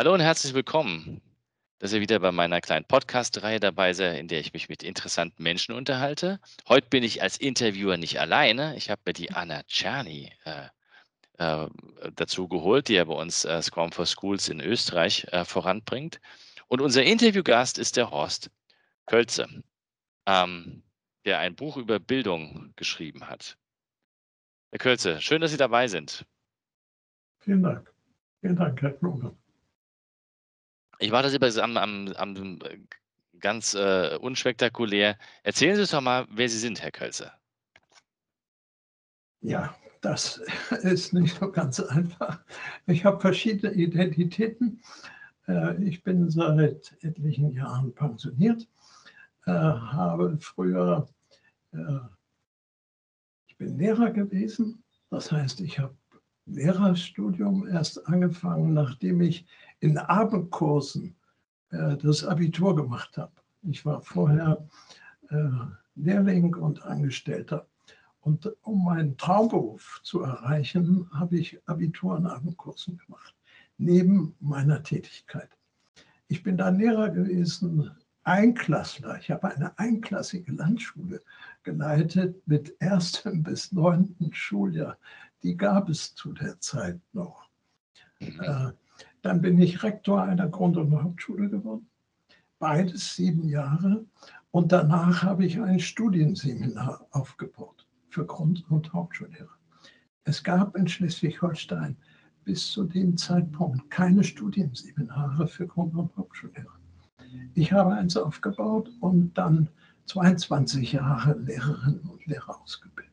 Hallo und herzlich willkommen, dass ihr wieder bei meiner kleinen Podcast-Reihe dabei seid, in der ich mich mit interessanten Menschen unterhalte. Heute bin ich als Interviewer nicht alleine. Ich habe mir die Anna Czerny äh, äh, dazu geholt, die ja bei uns äh, Scrum for Schools in Österreich äh, voranbringt. Und unser Interviewgast ist der Horst Kölze, ähm, der ein Buch über Bildung geschrieben hat. Herr Kölze, schön, dass Sie dabei sind. Vielen Dank. Vielen Dank, Herr Kluge. Ich war das übrigens am, am, am ganz äh, unspektakulär. Erzählen Sie uns doch mal, wer Sie sind, Herr Kölzer. Ja, das ist nicht so ganz einfach. Ich habe verschiedene Identitäten. Äh, ich bin seit etlichen Jahren pensioniert, äh, habe früher, äh, ich bin Lehrer gewesen. Das heißt, ich habe Lehrerstudium erst angefangen, nachdem ich in Abendkursen äh, das Abitur gemacht habe. Ich war vorher äh, Lehrling und Angestellter. Und um meinen Traumberuf zu erreichen, habe ich Abitur in Abendkursen gemacht, neben meiner Tätigkeit. Ich bin dann Lehrer gewesen, Einklassler. Ich habe eine einklassige Landschule geleitet mit erstem bis neunten Schuljahr. Die gab es zu der Zeit noch. Mhm. Dann bin ich Rektor einer Grund- und Hauptschule geworden. Beides sieben Jahre. Und danach habe ich ein Studienseminar aufgebaut für Grund- und Hauptschullehrer. Es gab in Schleswig-Holstein bis zu dem Zeitpunkt keine Studienseminare für Grund- und Hauptschullehrer. Ich habe eins aufgebaut und dann 22 Jahre Lehrerinnen und Lehrer ausgebildet.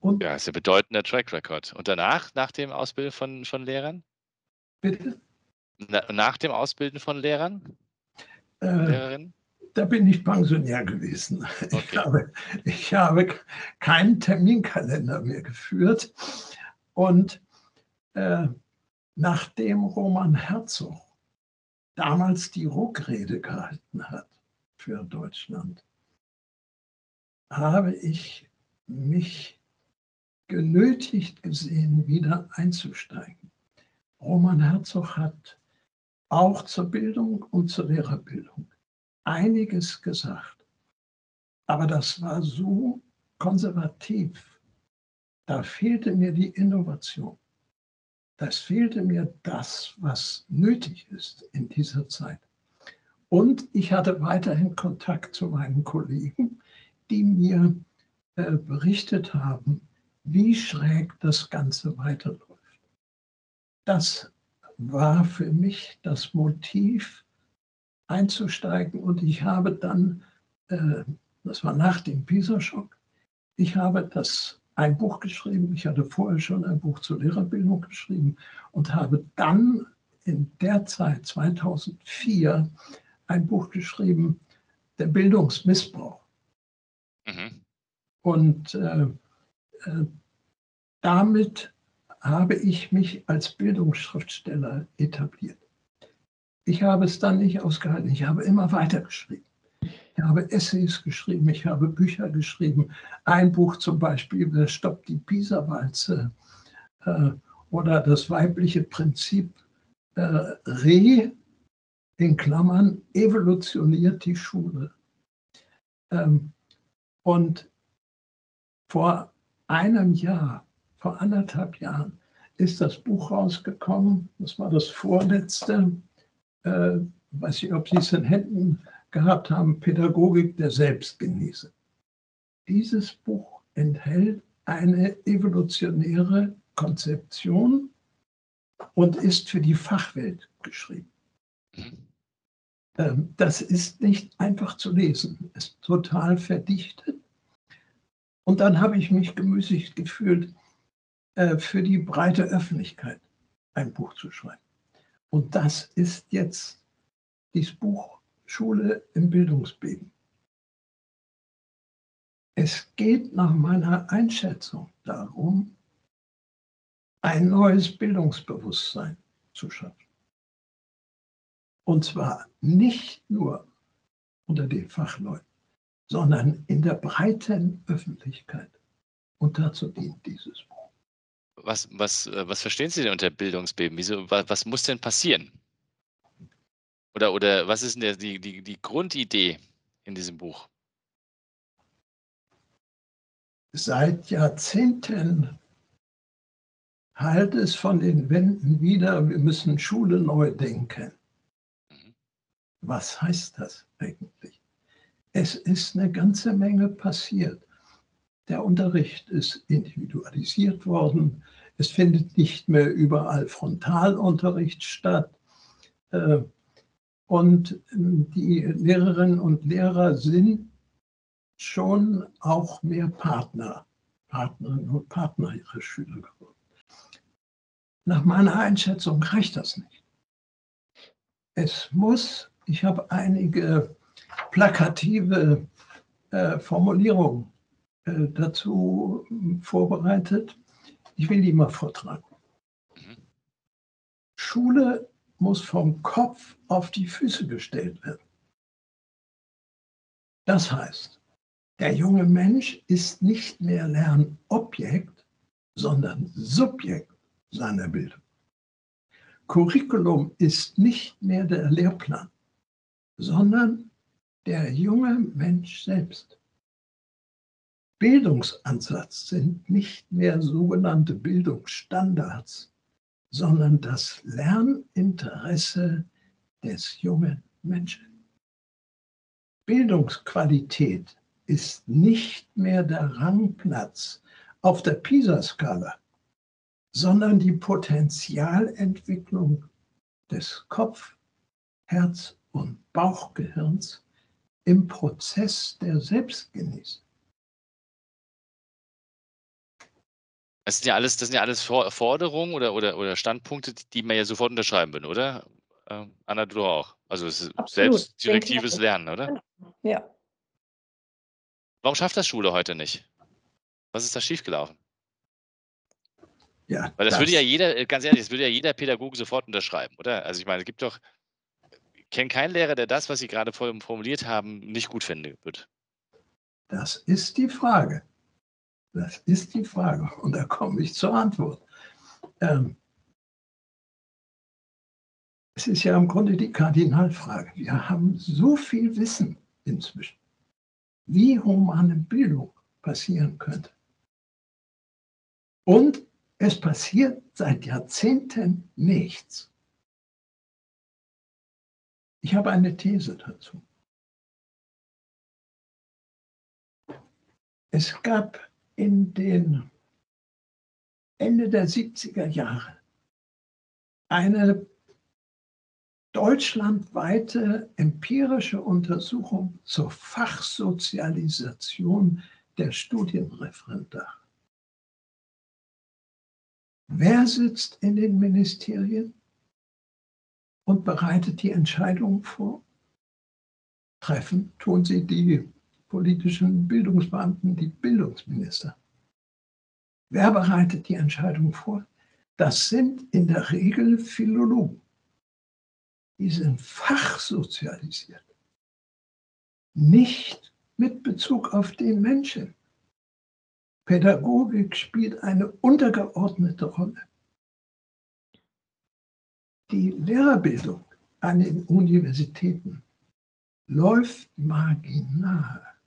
Und ja, ist ja bedeutender Track Record. Und danach, nach dem Ausbilden von, von Lehrern? Bitte? Na, nach dem Ausbilden von Lehrern? Äh, Lehrerinnen? Da bin ich Pensionär gewesen. Okay. Ich, habe, ich habe keinen Terminkalender mehr geführt. Und äh, nachdem Roman Herzog damals die Ruckrede gehalten hat für Deutschland, habe ich mich genötigt gesehen, wieder einzusteigen. Roman Herzog hat auch zur Bildung und zur Lehrerbildung einiges gesagt. Aber das war so konservativ. Da fehlte mir die Innovation. Das fehlte mir das, was nötig ist in dieser Zeit. Und ich hatte weiterhin Kontakt zu meinen Kollegen, die mir äh, berichtet haben, wie schräg das Ganze weiterläuft. Das war für mich das Motiv, einzusteigen. Und ich habe dann, äh, das war nach dem PISA-Schock, ich habe das ein Buch geschrieben. Ich hatte vorher schon ein Buch zur Lehrerbildung geschrieben und habe dann in der Zeit 2004 ein Buch geschrieben, der Bildungsmissbrauch. Mhm. Und äh, äh, damit habe ich mich als Bildungsschriftsteller etabliert. Ich habe es dann nicht ausgehalten. Ich habe immer weiter geschrieben. Ich habe Essays geschrieben, ich habe Bücher geschrieben. Ein Buch zum Beispiel, Wer stoppt die Pisa-Walze? Äh, oder das weibliche Prinzip äh, Re, in Klammern, evolutioniert die Schule. Ähm, und vor einem Jahr, vor anderthalb Jahren, ist das Buch rausgekommen. Das war das vorletzte. Äh, weiß ich, ob Sie es in Händen gehabt haben, Pädagogik der Selbstgenieße. Dieses Buch enthält eine evolutionäre Konzeption und ist für die Fachwelt geschrieben. Ähm, das ist nicht einfach zu lesen, ist total verdichtet. Und dann habe ich mich gemüßigt gefühlt, für die breite Öffentlichkeit ein Buch zu schreiben. Und das ist jetzt dieses Buch Schule im Bildungsbeben. Es geht nach meiner Einschätzung darum, ein neues Bildungsbewusstsein zu schaffen. Und zwar nicht nur unter den Fachleuten, sondern in der breiten Öffentlichkeit. Und dazu dient dieses Buch. Was, was, äh, was verstehen Sie denn unter Bildungsbeben? Wieso, was, was muss denn passieren? Oder, oder was ist denn die, die, die Grundidee in diesem Buch? Seit Jahrzehnten halt es von den Wänden wieder, wir müssen Schule neu denken. Mhm. Was heißt das eigentlich? Es ist eine ganze Menge passiert. Der Unterricht ist individualisiert worden. Es findet nicht mehr überall Frontalunterricht statt. Äh, und ähm, die Lehrerinnen und Lehrer sind schon auch mehr Partner, Partnerinnen und Partner ihrer Schüler geworden. Nach meiner Einschätzung reicht das nicht. Es muss, ich habe einige plakative äh, Formulierungen dazu vorbereitet. Ich will die mal vortragen. Mhm. Schule muss vom Kopf auf die Füße gestellt werden. Das heißt, der junge Mensch ist nicht mehr Lernobjekt, sondern Subjekt seiner Bildung. Curriculum ist nicht mehr der Lehrplan, sondern der junge Mensch selbst. Bildungsansatz sind nicht mehr sogenannte Bildungsstandards, sondern das Lerninteresse des jungen Menschen. Bildungsqualität ist nicht mehr der Rangplatz auf der PISA-Skala, sondern die Potenzialentwicklung des Kopf-, Herz- und Bauchgehirns im Prozess der Selbstgenießung. Das sind ja alles, das sind ja alles Forderungen oder, oder, oder Standpunkte, die man ja sofort unterschreiben will, oder? Ähm, Anna, du auch. Also es ist Absolut. selbstdirektives Lernen, oder? Ja. Warum schafft das Schule heute nicht? Was ist da schiefgelaufen? Ja, Weil das, das, würde ja jeder, äh, ganz ehrlich, das würde ja jeder Pädagoge sofort unterschreiben, oder? Also ich meine, es gibt doch, ich kenne keinen Lehrer, der das, was Sie gerade formuliert haben, nicht gut finden wird. Das ist die Frage. Das ist die Frage. Und da komme ich zur Antwort. Ähm, es ist ja im Grunde die Kardinalfrage. Wir haben so viel Wissen inzwischen, wie humane Bildung passieren könnte. Und es passiert seit Jahrzehnten nichts. Ich habe eine These dazu. Es gab in den Ende der 70er Jahre eine deutschlandweite empirische Untersuchung zur Fachsozialisation der Studienreferendare. Wer sitzt in den Ministerien und bereitet die Entscheidungen vor? Treffen tun sie die politischen Bildungsbeamten, die Bildungsminister. Wer bereitet die Entscheidung vor? Das sind in der Regel Philologen. Die sind fachsozialisiert. Nicht mit Bezug auf den Menschen. Pädagogik spielt eine untergeordnete Rolle. Die Lehrerbildung an den Universitäten läuft marginal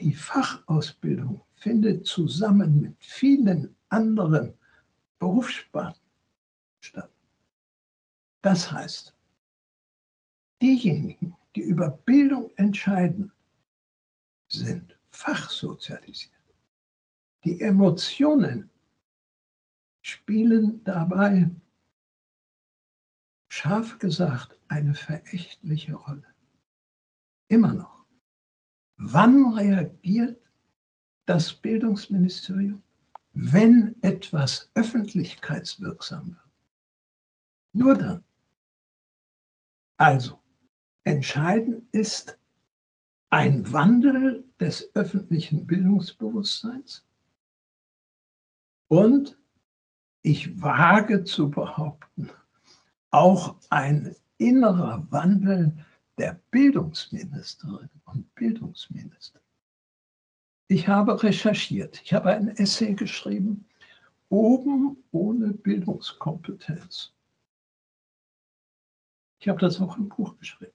die Fachausbildung findet zusammen mit vielen anderen Berufssparten statt. Das heißt, diejenigen, die über Bildung entscheiden, sind fachsozialisiert. Die Emotionen spielen dabei, scharf gesagt, eine verächtliche Rolle. Immer noch. Wann reagiert das Bildungsministerium? Wenn etwas öffentlichkeitswirksam wird. Nur dann. Also, entscheidend ist ein Wandel des öffentlichen Bildungsbewusstseins und ich wage zu behaupten, auch ein innerer Wandel der Bildungsministerinnen und Bildungsminister. Ich habe recherchiert, ich habe ein Essay geschrieben, oben ohne Bildungskompetenz. Ich habe das auch im Buch geschrieben.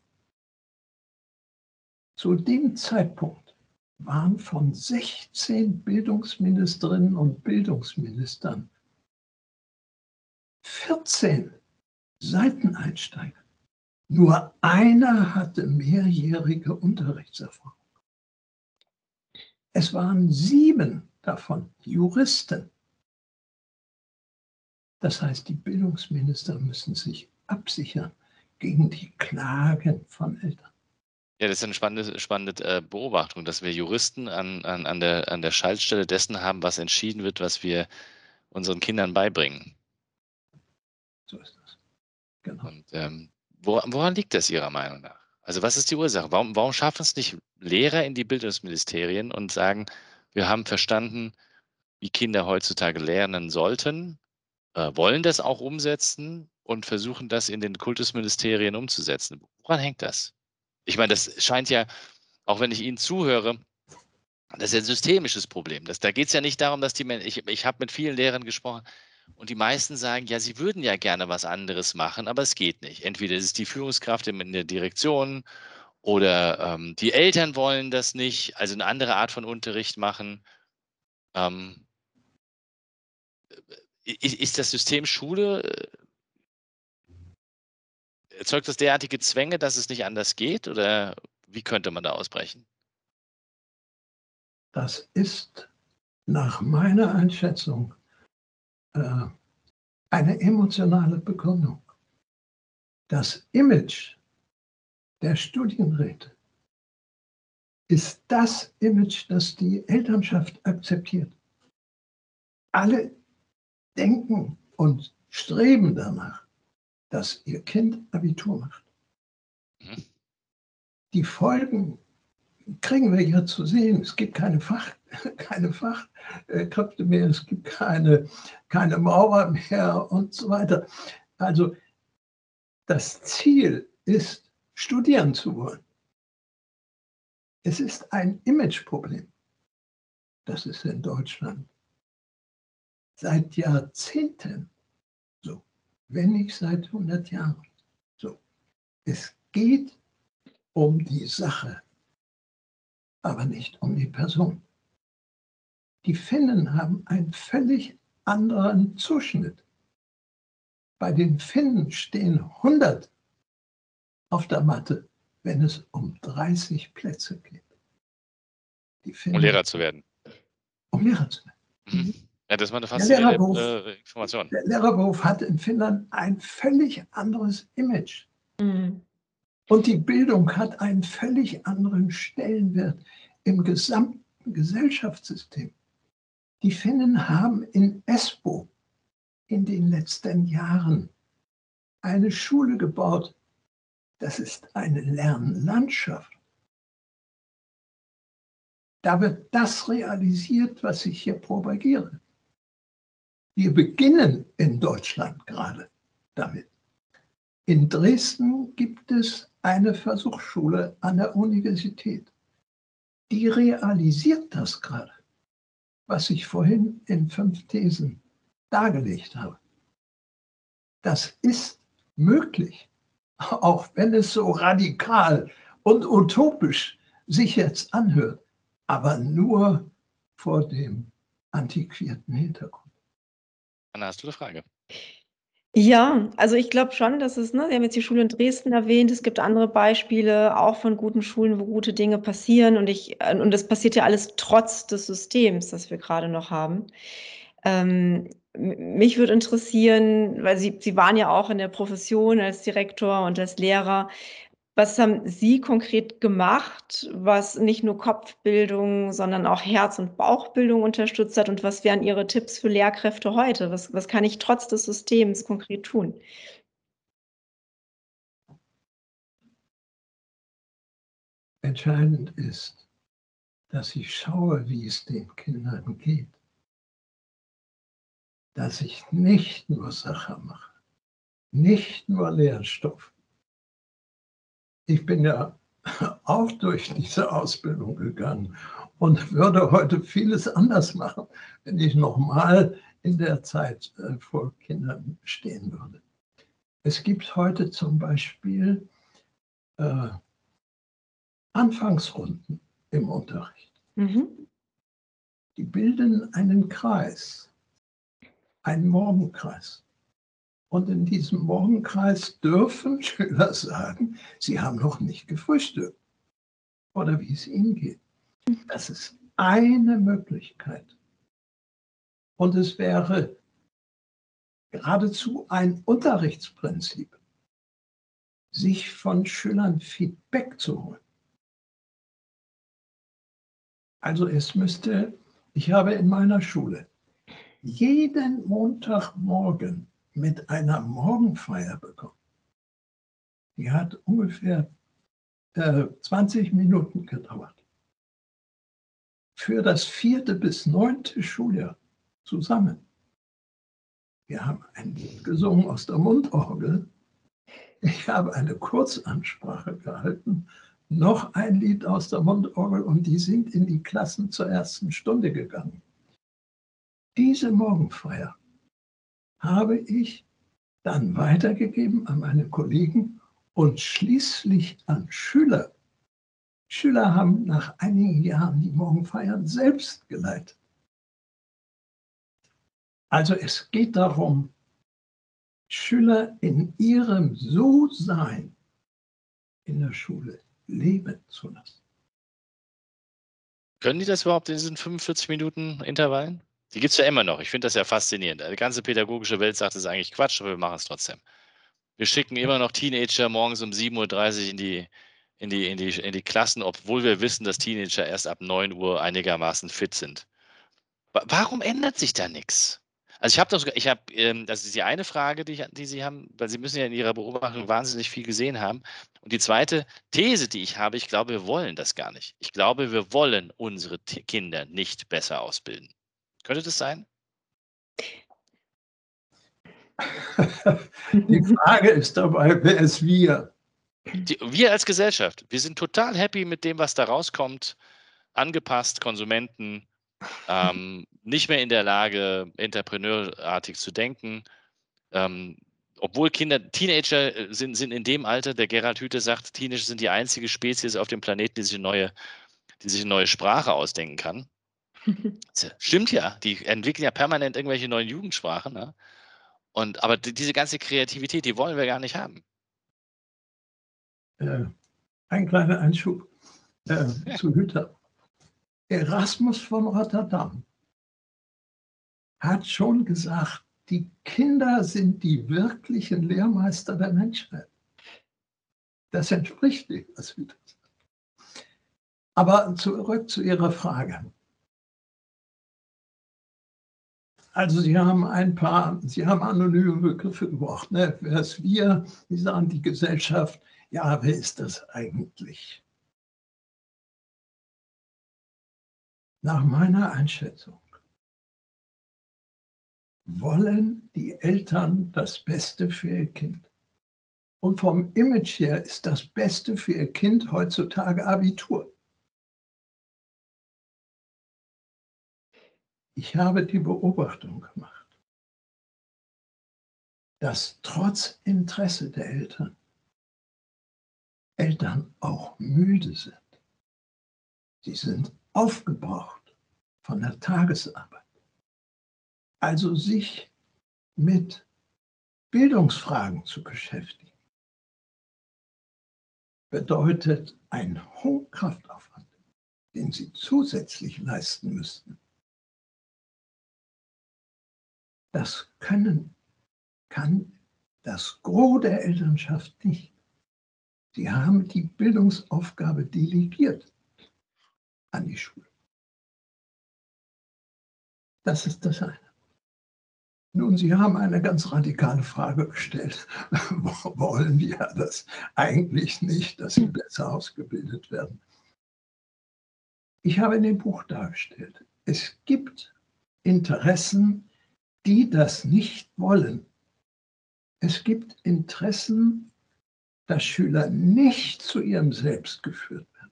Zu dem Zeitpunkt waren von 16 Bildungsministerinnen und Bildungsministern 14 Seiteneinsteiger. Nur einer hatte mehrjährige Unterrichtserfahrung. Es waren sieben davon Juristen. Das heißt, die Bildungsminister müssen sich absichern gegen die Klagen von Eltern. Ja, das ist eine spannende, spannende äh, Beobachtung, dass wir Juristen an, an, an, der, an der Schaltstelle dessen haben, was entschieden wird, was wir unseren Kindern beibringen. So ist das. Genau. Und ähm, woran, liegt das Ihrer Meinung nach? Also was ist die Ursache? Warum, warum schaffen es nicht Lehrer in die Bildungsministerien und sagen, wir haben verstanden, wie Kinder heutzutage lernen sollten, äh, wollen das auch umsetzen und versuchen das in den Kultusministerien umzusetzen. Woran hängt das? Ich meine, das scheint ja, auch wenn ich Ihnen zuhöre, das ist ein systemisches Problem. Das, da geht es ja nicht darum, dass die Menschen, ich, ich habe mit vielen Lehrern gesprochen und die meisten sagen, ja, sie würden ja gerne was anderes machen, aber es geht nicht. Entweder ist es die Führungskraft in der Direktion oder ähm, die Eltern wollen das nicht, also eine andere Art von Unterricht machen. Ähm, ist das System Schule, äh, erzeugt das derartige Zwänge, dass es nicht anders geht oder wie könnte man da ausbrechen? Das ist nach meiner Einschätzung äh, eine emotionale Begründung. Das Image der Studienräte ist das Image, das die Elternschaft akzeptiert. Alle denken und streben danach, dass ihr Kind Abitur macht. Mhm. Die Folgen kriegen wir ja zu sehen. Es gibt keine, Fach, keine Fachkräfte mehr, es gibt keine, keine Maurer mehr und so weiter. Also das Ziel ist, studieren zu wollen. Es ist ein Imageproblem. Das ist in Deutschland seit Jahrzehnten so, wenn nicht seit 100 Jahren so. Es geht um die Sache, aber nicht um die Person. Die Finnen haben einen völlig anderen Zuschnitt. Bei den Finnen stehen 100 auf der Matte, wenn es um 30 Plätze geht. Finnen, um Lehrer zu werden. Um Lehrer zu werden. Mhm. Ja, das war eine faszinierende äh, Information. Der Lehrerberuf hat in Finnland ein völlig anderes Image. Mhm. Und die Bildung hat einen völlig anderen Stellenwert im gesamten Gesellschaftssystem. Die Finnen haben in Espoo in den letzten Jahren eine Schule gebaut. Das ist eine Lernlandschaft. Da wird das realisiert, was ich hier propagiere. Wir beginnen in Deutschland gerade damit. In Dresden gibt es eine Versuchsschule an der Universität. Die realisiert das gerade, was ich vorhin in fünf Thesen dargelegt habe. Das ist möglich, auch wenn es so radikal und utopisch sich jetzt anhört, aber nur vor dem antiquierten Hintergrund. Anna, hast du eine Frage? Ja, also ich glaube schon, dass es ne, Sie haben jetzt die Schule in Dresden erwähnt. Es gibt andere Beispiele auch von guten Schulen, wo gute Dinge passieren. Und ich, äh, und das passiert ja alles trotz des Systems, das wir gerade noch haben. Ähm, mich würde interessieren, weil Sie, Sie waren ja auch in der Profession als Direktor und als Lehrer. Was haben Sie konkret gemacht, was nicht nur Kopfbildung, sondern auch Herz- und Bauchbildung unterstützt hat? Und was wären Ihre Tipps für Lehrkräfte heute? Was, was kann ich trotz des Systems konkret tun? Entscheidend ist, dass ich schaue, wie es den Kindern geht. Dass ich nicht nur Sache mache, nicht nur Lehrstoff, ich bin ja auch durch diese Ausbildung gegangen und würde heute vieles anders machen, wenn ich nochmal in der Zeit äh, vor Kindern stehen würde. Es gibt heute zum Beispiel äh, Anfangsrunden im Unterricht. Mhm. Die bilden einen Kreis, einen Morgenkreis. Und in diesem Morgenkreis dürfen Schüler sagen, sie haben noch nicht gefrühstückt oder wie es ihnen geht. Das ist eine Möglichkeit. Und es wäre geradezu ein Unterrichtsprinzip, sich von Schülern Feedback zu holen. Also es müsste, ich habe in meiner Schule jeden Montagmorgen mit einer Morgenfeier bekommen. Die hat ungefähr äh, 20 Minuten gedauert. Für das vierte bis neunte Schuljahr zusammen. Wir haben ein Lied gesungen aus der Mundorgel. Ich habe eine Kurzansprache gehalten, noch ein Lied aus der Mundorgel und die sind in die Klassen zur ersten Stunde gegangen. Diese Morgenfeier habe ich dann weitergegeben an meine Kollegen und schließlich an Schüler. Schüler haben nach einigen Jahren die Morgenfeiern selbst geleitet. Also es geht darum, Schüler in ihrem So-Sein in der Schule leben zu lassen. Können die das überhaupt in diesen 45 Minuten Intervallen? Die gibt es ja immer noch. Ich finde das ja faszinierend. Die ganze pädagogische Welt sagt, es ist eigentlich Quatsch, aber wir machen es trotzdem. Wir schicken immer noch Teenager morgens um 7.30 Uhr in die, in, die, in, die, in die Klassen, obwohl wir wissen, dass Teenager erst ab 9 Uhr einigermaßen fit sind. Warum ändert sich da nichts? Also ich habe das, ich habe, ähm, das ist die eine Frage, die, ich, die Sie haben, weil Sie müssen ja in Ihrer Beobachtung wahnsinnig viel gesehen haben. Und die zweite These, die ich habe, ich glaube, wir wollen das gar nicht. Ich glaube, wir wollen unsere Kinder nicht besser ausbilden. Könnte das sein? Die Frage ist dabei, wer ist wir? Die, wir als Gesellschaft. Wir sind total happy mit dem, was da rauskommt. Angepasst, Konsumenten, ähm, nicht mehr in der Lage, entrepreneurartig zu denken. Ähm, obwohl Kinder, Teenager äh, sind, sind in dem Alter, der Gerhard Hüthe sagt, Teenager sind die einzige Spezies auf dem Planeten, die sich eine neue, die sich eine neue Sprache ausdenken kann. Stimmt ja, die entwickeln ja permanent irgendwelche neuen Jugendsprachen. Ne? Und, aber diese ganze Kreativität, die wollen wir gar nicht haben. Äh, ein kleiner Einschub äh, ja. zu Hütter. Erasmus von Rotterdam hat schon gesagt, die Kinder sind die wirklichen Lehrmeister der Menschheit. Das entspricht dem, was Hütter sagt. Aber zurück zu Ihrer Frage. Also Sie haben ein paar, Sie haben anonyme Begriffe gebraucht. Ne? Wer ist wir? Sie sagen die Gesellschaft. Ja, wer ist das eigentlich? Nach meiner Einschätzung wollen die Eltern das Beste für ihr Kind. Und vom Image her ist das Beste für ihr Kind heutzutage Abitur. Ich habe die Beobachtung gemacht, dass trotz Interesse der Eltern Eltern auch müde sind. Sie sind aufgebraucht von der Tagesarbeit. Also sich mit Bildungsfragen zu beschäftigen, bedeutet ein hohen Kraftaufwand, den sie zusätzlich leisten müssten. Das können, kann das Gros der Elternschaft nicht. Sie haben die Bildungsaufgabe delegiert an die Schule. Das ist das eine. Nun, Sie haben eine ganz radikale Frage gestellt. Wollen wir das eigentlich nicht, dass sie besser ausgebildet werden? Ich habe in dem Buch dargestellt, es gibt Interessen, die das nicht wollen. Es gibt Interessen, dass Schüler nicht zu ihrem Selbst geführt werden,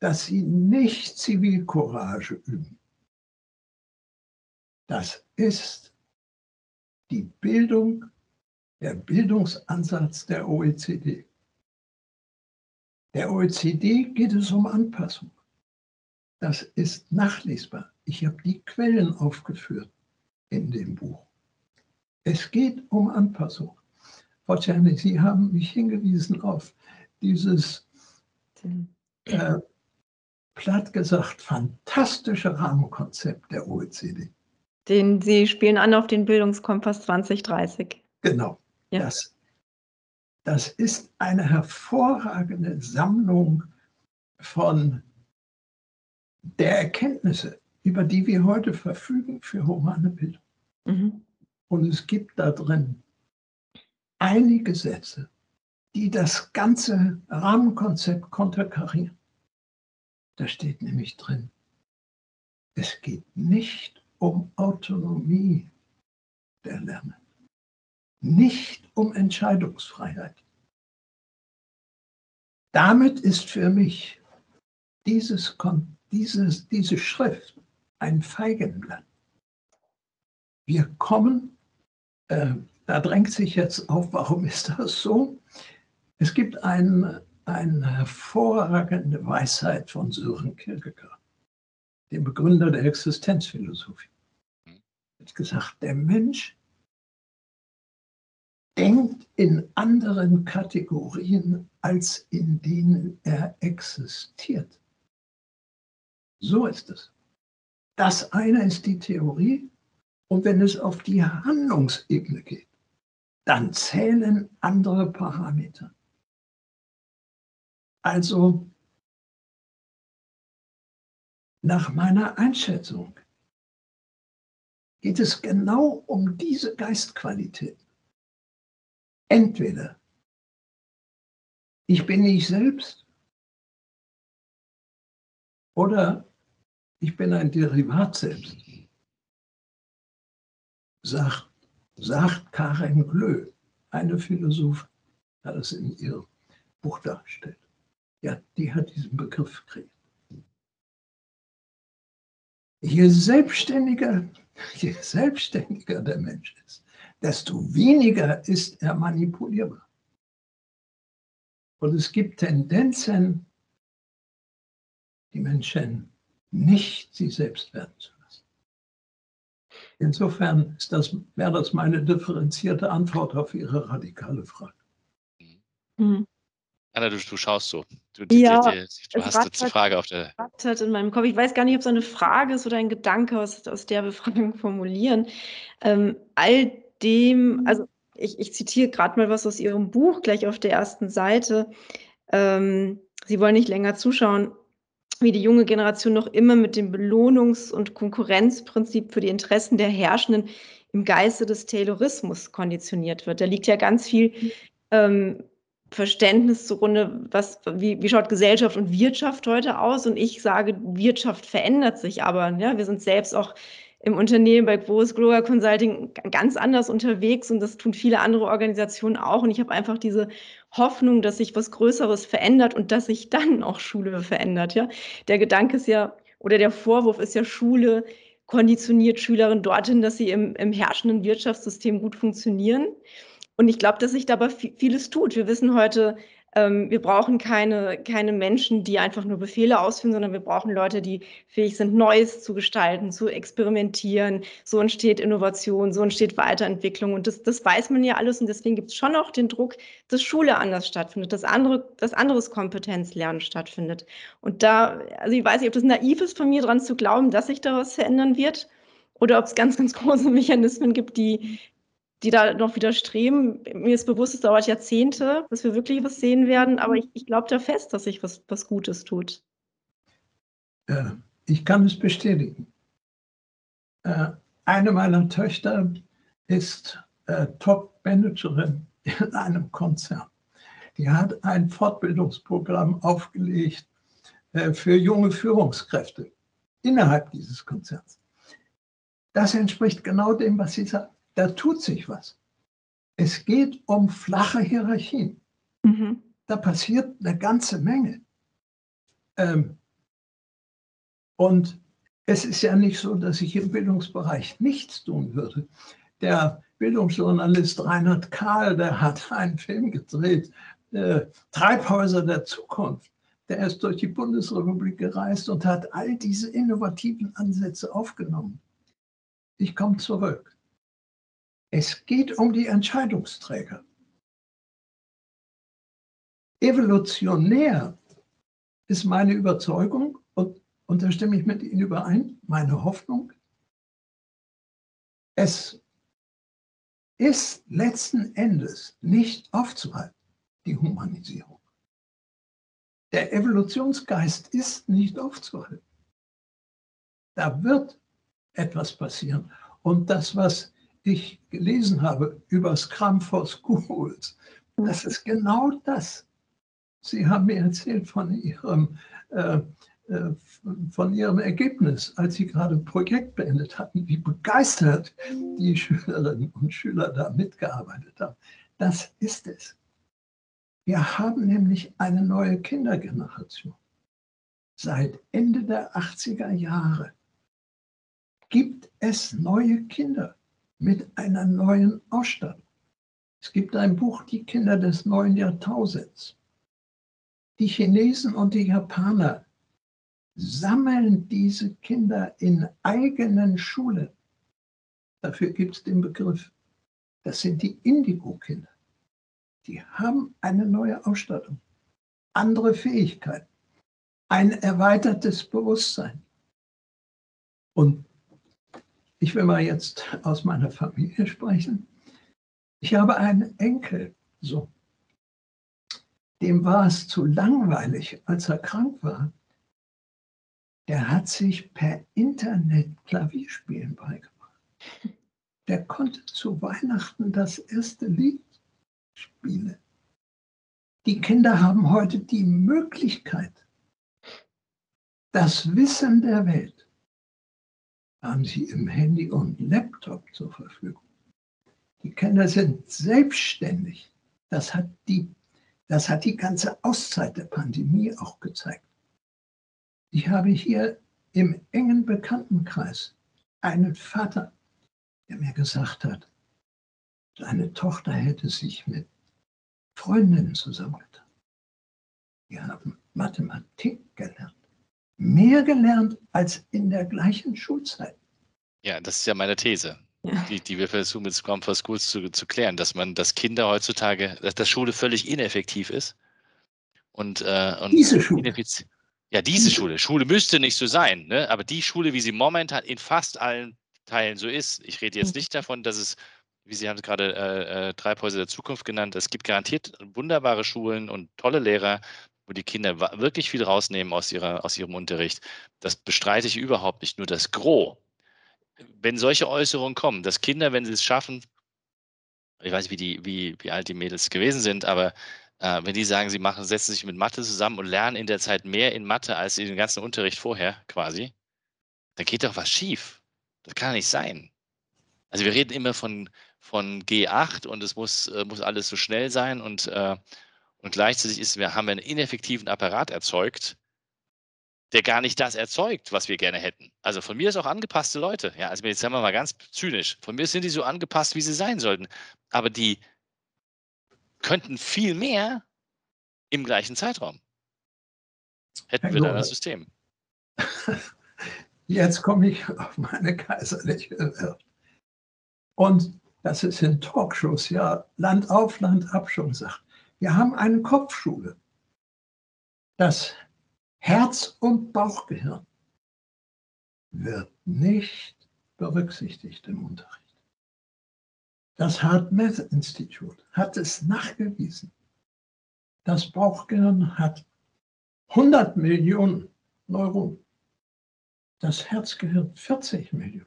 dass sie nicht Zivilcourage üben. Das ist die Bildung, der Bildungsansatz der OECD. Der OECD geht es um Anpassung. Das ist nachlesbar. Ich habe die Quellen aufgeführt in dem Buch. Es geht um Anpassung. Frau Czerny, Sie haben mich hingewiesen auf dieses, äh, platt gesagt, fantastische Rahmenkonzept der OECD. Den Sie spielen an auf den Bildungskompass 2030. Genau. Ja. Das, das ist eine hervorragende Sammlung von der Erkenntnisse, über die wir heute verfügen für humane Bildung. Mhm. Und es gibt da drin einige Sätze, die das ganze Rahmenkonzept konterkarieren. Da steht nämlich drin, es geht nicht um Autonomie der Lerner, nicht um Entscheidungsfreiheit. Damit ist für mich dieses, dieses, diese Schrift ein Feigenblatt. Wir kommen, äh, da drängt sich jetzt auf, warum ist das so? Es gibt ein, eine hervorragende Weisheit von Sören Kierkegaard, dem Begründer der Existenzphilosophie. Er hat gesagt, der Mensch denkt in anderen Kategorien, als in denen er existiert. So ist es. Das eine ist die Theorie und wenn es auf die Handlungsebene geht, dann zählen andere Parameter. Also nach meiner Einschätzung geht es genau um diese Geistqualität. Entweder ich bin nicht selbst oder ich bin ein Derivat selbst sagt, sagt Karen Glö, eine Philosophin, hat es in ihrem Buch dargestellt. Ja, die hat diesen Begriff gekriegt. Je selbstständiger, je selbstständiger der Mensch ist, desto weniger ist er manipulierbar. Und es gibt Tendenzen, die Menschen nicht sie selbst werden zu Insofern ist das, wäre das meine differenzierte Antwort auf Ihre radikale Frage. Mhm. Anna, du, du, schaust so. Du, ja, die, die, du hast jetzt eine Frage auf der. in meinem Kopf. Ich weiß gar nicht, ob es eine Frage ist oder ein Gedanke, aus, aus der wir Fragen formulieren. Ähm, all dem, also ich, ich zitiere gerade mal was aus Ihrem Buch, gleich auf der ersten Seite. Ähm, Sie wollen nicht länger zuschauen wie die junge Generation noch immer mit dem Belohnungs- und Konkurrenzprinzip für die Interessen der Herrschenden im Geiste des Taylorismus konditioniert wird. Da liegt ja ganz viel ähm, Verständnis zugrunde, was, wie, wie schaut Gesellschaft und Wirtschaft heute aus? Und ich sage, Wirtschaft verändert sich aber. Ja? Wir sind selbst auch im Unternehmen bei Groß Global Consulting ganz anders unterwegs und das tun viele andere Organisationen auch. Und ich habe einfach diese Hoffnung, dass sich was Größeres verändert und dass sich dann auch Schule verändert. Ja? Der Gedanke ist ja, oder der Vorwurf ist ja, Schule konditioniert Schülerinnen dorthin, dass sie im, im herrschenden Wirtschaftssystem gut funktionieren. Und ich glaube, dass sich dabei vieles tut. Wir wissen heute, ähm, wir brauchen keine, keine Menschen, die einfach nur Befehle ausführen, sondern wir brauchen Leute, die fähig sind, Neues zu gestalten, zu experimentieren. So entsteht Innovation, so entsteht Weiterentwicklung. Und das, das weiß man ja alles. Und deswegen gibt es schon auch den Druck, dass Schule anders stattfindet, dass, andere, dass anderes Kompetenzlernen stattfindet. Und da, also ich weiß nicht, ob das naiv ist von mir, daran zu glauben, dass sich da was verändern wird oder ob es ganz, ganz große Mechanismen gibt, die, die da noch widerstreben. Mir ist bewusst, es dauert Jahrzehnte, bis wir wirklich was sehen werden, aber ich, ich glaube da fest, dass sich was, was Gutes tut. Ja, ich kann es bestätigen. Äh, eine meiner Töchter ist äh, Top-Managerin in einem Konzern. Die hat ein Fortbildungsprogramm aufgelegt äh, für junge Führungskräfte innerhalb dieses Konzerns. Das entspricht genau dem, was Sie sagen. Da tut sich was. Es geht um flache Hierarchien. Mhm. Da passiert eine ganze Menge. Ähm, und es ist ja nicht so, dass ich im Bildungsbereich nichts tun würde. Der Bildungsjournalist Reinhard Kahl, der hat einen Film gedreht, äh, Treibhäuser der Zukunft. Der ist durch die Bundesrepublik gereist und hat all diese innovativen Ansätze aufgenommen. Ich komme zurück. Es geht um die Entscheidungsträger. Evolutionär ist meine Überzeugung und, und da stimme ich mit Ihnen überein, meine Hoffnung. Es ist letzten Endes nicht aufzuhalten, die Humanisierung. Der Evolutionsgeist ist nicht aufzuhalten. Da wird etwas passieren. Und das, was ich gelesen habe über Scrum for Schools, das ist genau das. Sie haben mir erzählt von Ihrem, äh, äh, von Ihrem Ergebnis, als Sie gerade ein Projekt beendet hatten, wie begeistert die Schülerinnen und Schüler da mitgearbeitet haben. Das ist es. Wir haben nämlich eine neue Kindergeneration. Seit Ende der 80er Jahre gibt es neue Kinder mit einer neuen Ausstattung. Es gibt ein Buch, Die Kinder des neuen Jahrtausends. Die Chinesen und die Japaner sammeln diese Kinder in eigenen Schulen. Dafür gibt es den Begriff. Das sind die Indigo-Kinder. Die haben eine neue Ausstattung, andere Fähigkeiten, ein erweitertes Bewusstsein. Und ich will mal jetzt aus meiner Familie sprechen. Ich habe einen Enkel, so dem war es zu langweilig, als er krank war. Der hat sich per Internet Klavierspielen beigebracht. Der konnte zu Weihnachten das erste Lied spielen. Die Kinder haben heute die Möglichkeit, das Wissen der Welt haben sie im Handy und Laptop zur Verfügung. Die Kinder sind selbstständig. Das hat die das hat die ganze Auszeit der Pandemie auch gezeigt. Ich habe hier im engen Bekanntenkreis einen Vater, der mir gesagt hat, seine Tochter hätte sich mit Freundinnen zusammengetan. Die haben Mathematik gelernt. Mehr gelernt als in der gleichen Schulzeit. Ja, das ist ja meine These die, die wir versuchen mit Scrum for Schools zu, zu klären, dass man, dass Kinder heutzutage, dass, dass Schule völlig ineffektiv ist. Und, äh, und diese Schule. Ja, diese Schule. Schule müsste nicht so sein, ne? aber die Schule, wie sie momentan in fast allen Teilen so ist. Ich rede jetzt mhm. nicht davon, dass es, wie Sie haben es gerade äh, äh, Treibhäuser der Zukunft genannt, es gibt garantiert wunderbare Schulen und tolle Lehrer, wo die Kinder wirklich viel rausnehmen aus, ihrer, aus ihrem Unterricht. Das bestreite ich überhaupt nicht. Nur das Gros, wenn solche Äußerungen kommen, dass Kinder, wenn sie es schaffen, ich weiß nicht, wie, wie, wie alt die Mädels gewesen sind, aber äh, wenn die sagen, sie machen, setzen sich mit Mathe zusammen und lernen in der Zeit mehr in Mathe als in den ganzen Unterricht vorher quasi, dann geht doch was schief. Das kann nicht sein. Also wir reden immer von, von G8 und es muss, äh, muss alles so schnell sein und, äh, und gleichzeitig ist, wir haben einen ineffektiven Apparat erzeugt, der gar nicht das erzeugt, was wir gerne hätten. Also von mir ist auch angepasste Leute. Ja, also jetzt sagen wir mal ganz zynisch. Von mir sind die so angepasst, wie sie sein sollten. Aber die könnten viel mehr im gleichen Zeitraum. Hätten Herr wir dann das System. Jetzt komme ich auf meine kaiserliche Welt. Und das ist in Talkshows ja Land auf, Land ab schon gesagt. Wir haben eine Kopfschule. Das Herz- und Bauchgehirn wird nicht berücksichtigt im Unterricht. Das HeartMath-Institut hat es nachgewiesen. Das Bauchgehirn hat 100 Millionen Neuronen, das Herzgehirn 40 Millionen,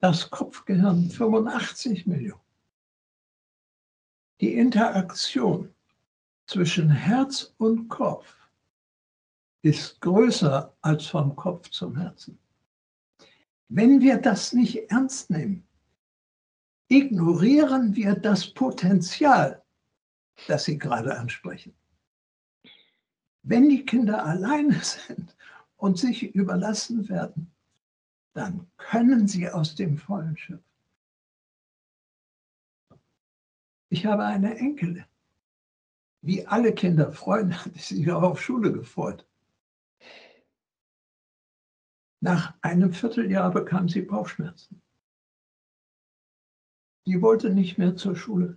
das Kopfgehirn 85 Millionen. Die Interaktion zwischen Herz und Kopf ist größer als vom Kopf zum Herzen. Wenn wir das nicht ernst nehmen, ignorieren wir das Potenzial, das Sie gerade ansprechen. Wenn die Kinder alleine sind und sich überlassen werden, dann können sie aus dem Vollen schöpfen. Ich habe eine Enkelin. Wie alle Kinder freuen, hat sie sich auch auf Schule gefreut. Nach einem Vierteljahr bekam sie Bauchschmerzen. Die wollte nicht mehr zur Schule.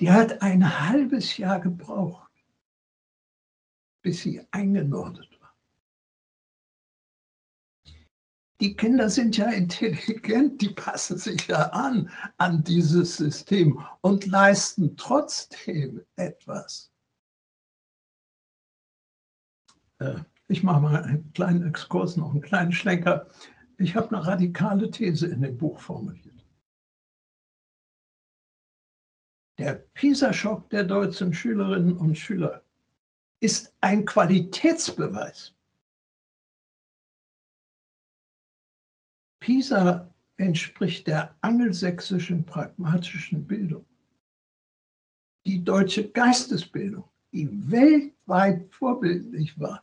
Die hat ein halbes Jahr gebraucht, bis sie eingenordet Die Kinder sind ja intelligent, die passen sich ja an an dieses System und leisten trotzdem etwas. Äh, ich mache mal einen kleinen Exkurs, noch einen kleinen Schlenker. Ich habe eine radikale These in dem Buch formuliert. Der PISA-Schock der deutschen Schülerinnen und Schüler ist ein Qualitätsbeweis. PISA entspricht der angelsächsischen pragmatischen Bildung. Die deutsche Geistesbildung, die weltweit vorbildlich war,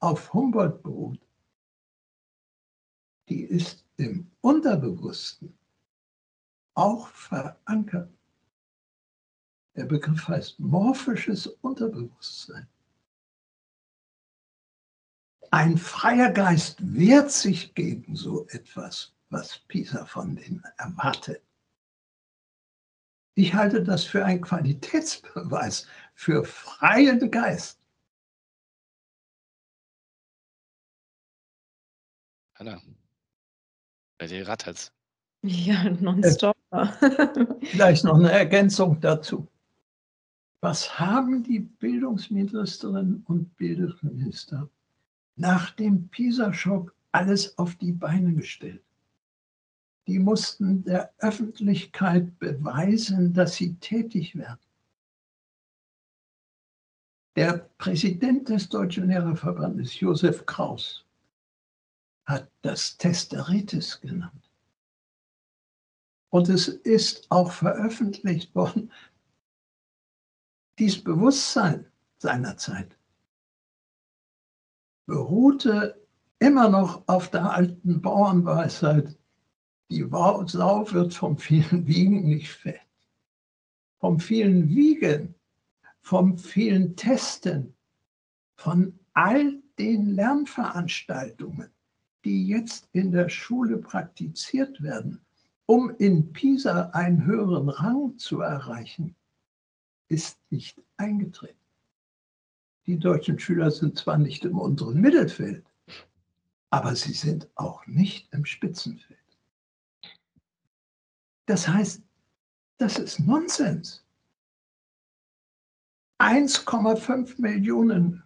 auf Humboldt beruht, die ist im Unterbewussten auch verankert. Der Begriff heißt morphisches Unterbewusstsein. Ein freier Geist wehrt sich gegen so etwas, was Pisa von denen erwartet. Ich halte das für einen Qualitätsbeweis für freien Geist. Anna, bei dir rattert's. Ja, nonstop. Vielleicht noch eine Ergänzung dazu. Was haben die Bildungsministerinnen und Bildungsminister nach dem PISA-Schock alles auf die Beine gestellt? Die mussten der Öffentlichkeit beweisen, dass sie tätig werden. Der Präsident des Deutschen Lehrerverbandes, Josef Kraus, hat das Testeritis genannt. Und es ist auch veröffentlicht worden, dies Bewusstsein seiner Zeit beruhte immer noch auf der alten Bauernweisheit, die Sau wird vom vielen Wiegen nicht fett. Vom vielen Wiegen, vom vielen Testen, von all den Lernveranstaltungen, die jetzt in der Schule praktiziert werden, um in Pisa einen höheren Rang zu erreichen, ist nicht eingetreten. Die deutschen Schüler sind zwar nicht im unteren Mittelfeld, aber sie sind auch nicht im Spitzenfeld. Das heißt, das ist Nonsens. 1,5 Millionen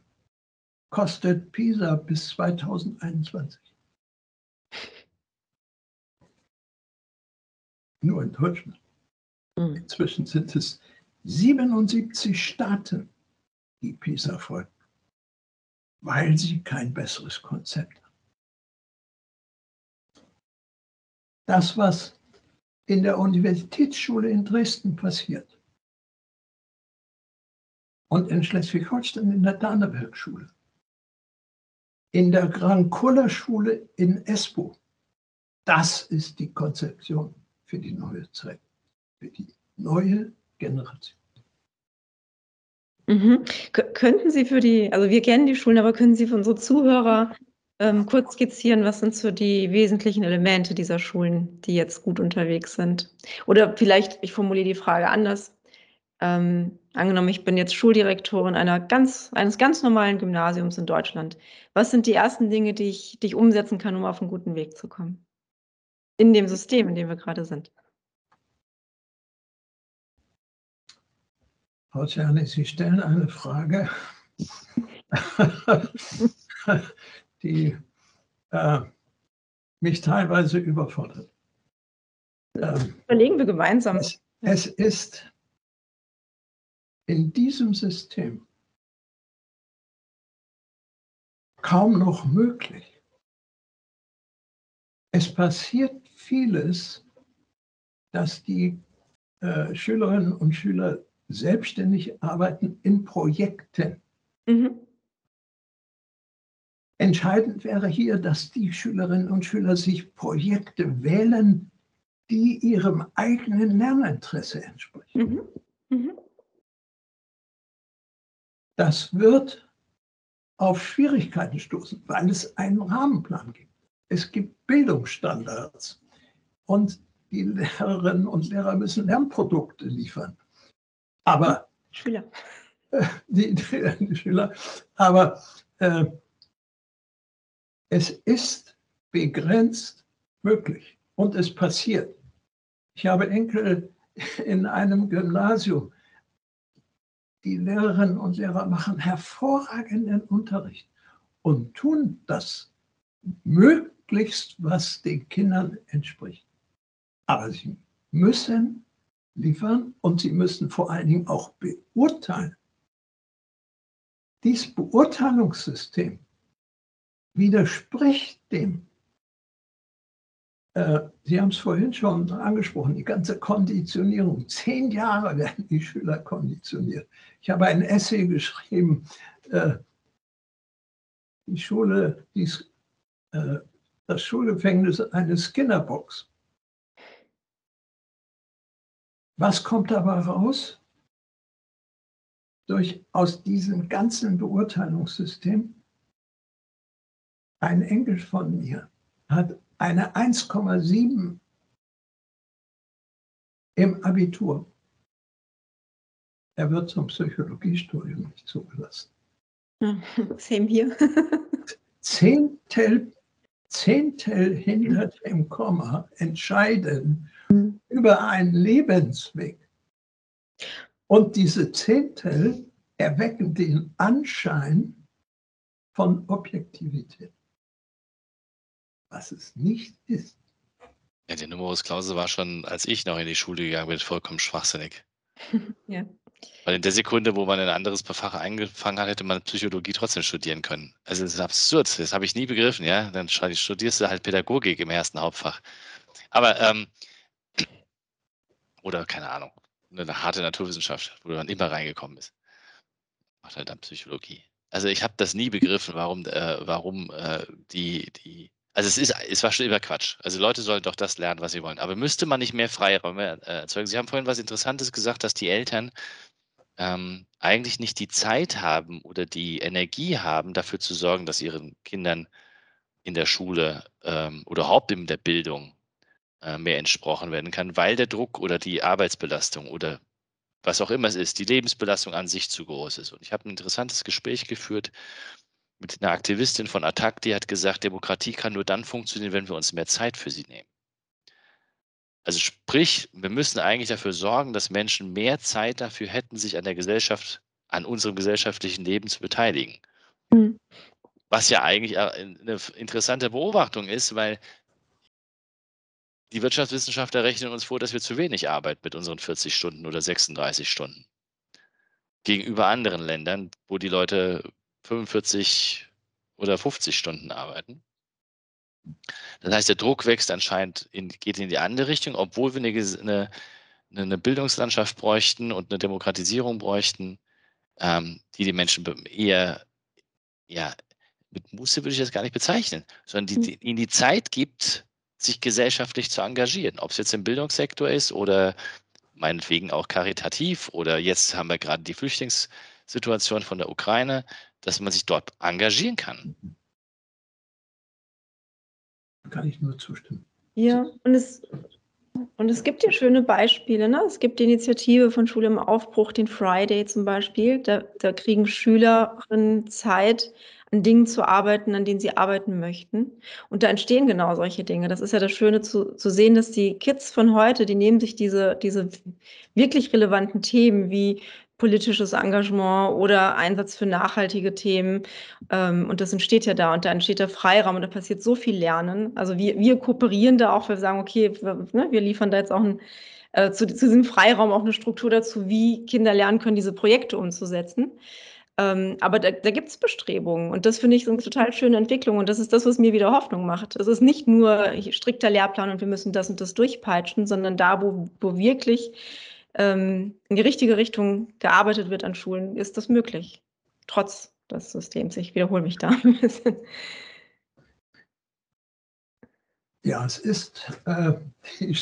kostet Pisa bis 2021. nur in Deutschland. Mhm. Inzwischen sind es 77 Staaten, die PISA folgen, weil sie kein besseres Konzept haben. Das, was in der Universitätsschule in Dresden passiert und in Schleswig-Holstein in der Daneberg-Schule, in der Grankulla-Schule in Espoo, das ist die Konzeption für die neue Zeit, für die neue Generation. Mhm. Könnten Sie für die, also wir kennen die Schulen, aber können Sie für unsere Zuhörer ähm, kurz skizzieren, was sind so die wesentlichen Elemente dieser Schulen, die jetzt gut unterwegs sind? Oder vielleicht, ich formuliere die Frage anders. Ähm, angenommen, ich bin jetzt Schuldirektorin einer ganz, eines ganz normalen Gymnasiums in Deutschland. Was sind die ersten Dinge, die ich, die ich umsetzen kann, um auf einen guten Weg zu kommen? In dem System, in dem wir gerade sind. Frau Czerny, Sie stellen eine Frage, die äh, mich teilweise überfordert. Ähm, Überlegen wir gemeinsam. Es, es ist in diesem System kaum noch möglich. Es passiert vieles, dass die äh, Schülerinnen und Schüler selbstständig arbeiten in Projekten. Mhm. Entscheidend wäre hier, dass die Schülerinnen und Schüler sich Projekte wählen, die ihrem eigenen Lerninteresse entsprechen. Mhm. Mhm. Das wird auf Schwierigkeiten stoßen, weil es einen Rahmenplan gibt. Es gibt Bildungsstandards und die Lehrerinnen und Lehrer müssen Lernprodukte liefern. Aber Schüler. Die, die, die, Schüler. Aber äh, es ist begrenzt möglich und es passiert. Ich habe Enkel in einem Gymnasium. Die Lehrerinnen und Lehrer machen hervorragenden Unterricht und tun das möglichst, was den Kindern entspricht. Aber sie müssen liefern und sie müssen vor allen Dingen auch beurteilen. Dieses Beurteilungssystem widerspricht dem, äh, Sie haben es vorhin schon angesprochen, die ganze Konditionierung. Zehn Jahre werden die Schüler konditioniert. Ich habe ein Essay geschrieben, äh, die Schule, dies, äh, das Schulgefängnis eine Skinnerbox. Was kommt dabei raus? Durch, aus diesem ganzen Beurteilungssystem, ein Enkel von mir hat eine 1,7 im Abitur. Er wird zum Psychologiestudium nicht zugelassen. Same hier. Zehntel, Zehntel hinter dem Komma entscheiden über einen Lebensweg. Und diese Zehntel erwecken den Anschein von Objektivität, was es nicht ist. Ja, der Numerus Clausus war schon, als ich noch in die Schule gegangen bin, vollkommen schwachsinnig. ja. Weil in der Sekunde, wo man ein anderes Fach eingefangen hat, hätte man Psychologie trotzdem studieren können. Also das ist absurd, das habe ich nie begriffen, ja. Dann studierst du halt Pädagogik im ersten Hauptfach. Aber ähm, oder keine Ahnung, eine harte Naturwissenschaft, wo dann immer reingekommen bist. Macht halt dann Psychologie. Also ich habe das nie begriffen, warum, äh, warum äh, die, die, also es ist, es war schon immer Quatsch. Also Leute sollen doch das lernen, was sie wollen. Aber müsste man nicht mehr Freiräume äh, erzeugen? Sie haben vorhin was Interessantes gesagt, dass die Eltern ähm, eigentlich nicht die Zeit haben oder die Energie haben, dafür zu sorgen, dass ihren Kindern in der Schule ähm, oder überhaupt in der Bildung mehr entsprochen werden kann, weil der Druck oder die Arbeitsbelastung oder was auch immer es ist, die Lebensbelastung an sich zu groß ist. Und ich habe ein interessantes Gespräch geführt mit einer Aktivistin von Attac, die hat gesagt, Demokratie kann nur dann funktionieren, wenn wir uns mehr Zeit für sie nehmen. Also sprich, wir müssen eigentlich dafür sorgen, dass Menschen mehr Zeit dafür hätten, sich an der Gesellschaft, an unserem gesellschaftlichen Leben zu beteiligen. Mhm. Was ja eigentlich eine interessante Beobachtung ist, weil die Wirtschaftswissenschaftler rechnen uns vor, dass wir zu wenig arbeiten mit unseren 40 Stunden oder 36 Stunden. Gegenüber anderen Ländern, wo die Leute 45 oder 50 Stunden arbeiten. Das heißt, der Druck wächst anscheinend, in, geht in die andere Richtung, obwohl wir eine, eine, eine Bildungslandschaft bräuchten und eine Demokratisierung bräuchten, ähm, die die Menschen eher, ja, mit Muße würde ich das gar nicht bezeichnen, sondern die, die ihnen die Zeit gibt, sich gesellschaftlich zu engagieren. Ob es jetzt im Bildungssektor ist oder meinetwegen auch karitativ oder jetzt haben wir gerade die Flüchtlingssituation von der Ukraine, dass man sich dort engagieren kann. Kann ich nur zustimmen. Ja, und es, und es gibt ja schöne Beispiele. Ne? Es gibt die Initiative von Schule im Aufbruch, den Friday zum Beispiel. Da, da kriegen Schülerinnen Zeit, an Dingen zu arbeiten, an denen sie arbeiten möchten. Und da entstehen genau solche Dinge. Das ist ja das Schöne zu, zu sehen, dass die Kids von heute, die nehmen sich diese, diese wirklich relevanten Themen wie politisches Engagement oder Einsatz für nachhaltige Themen. Ähm, und das entsteht ja da und da entsteht der Freiraum und da passiert so viel Lernen. Also wir, wir kooperieren da auch, wir sagen, okay, wir, ne, wir liefern da jetzt auch ein, äh, zu, zu diesem Freiraum auch eine Struktur dazu, wie Kinder lernen können, diese Projekte umzusetzen. Ähm, aber da, da gibt es Bestrebungen und das finde ich eine total schöne Entwicklung und das ist das, was mir wieder Hoffnung macht. Es ist nicht nur strikter Lehrplan und wir müssen das und das durchpeitschen, sondern da, wo, wo wirklich ähm, in die richtige Richtung gearbeitet wird an Schulen, ist das möglich. Trotz des Systems. Ich wiederhole mich da ein bisschen. Ja, es ist äh, die,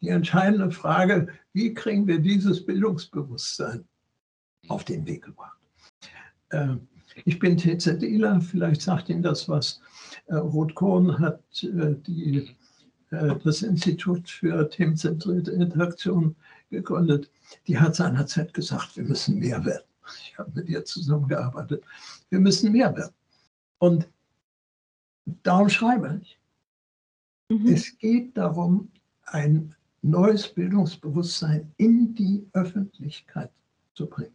die, entscheidende Frage, wie kriegen wir dieses Bildungsbewusstsein auf den Weg gebracht? Äh, ich bin TZIler, vielleicht sagt Ihnen das was. Äh, Ruth Kohn hat äh, die, das Institut für themenzentrierte Interaktion gegründet. Die hat seinerzeit gesagt, wir müssen mehr werden. Ich habe mit ihr zusammengearbeitet. Wir müssen mehr werden. Und darum schreibe ich. Mhm. Es geht darum, ein neues Bildungsbewusstsein in die Öffentlichkeit zu bringen.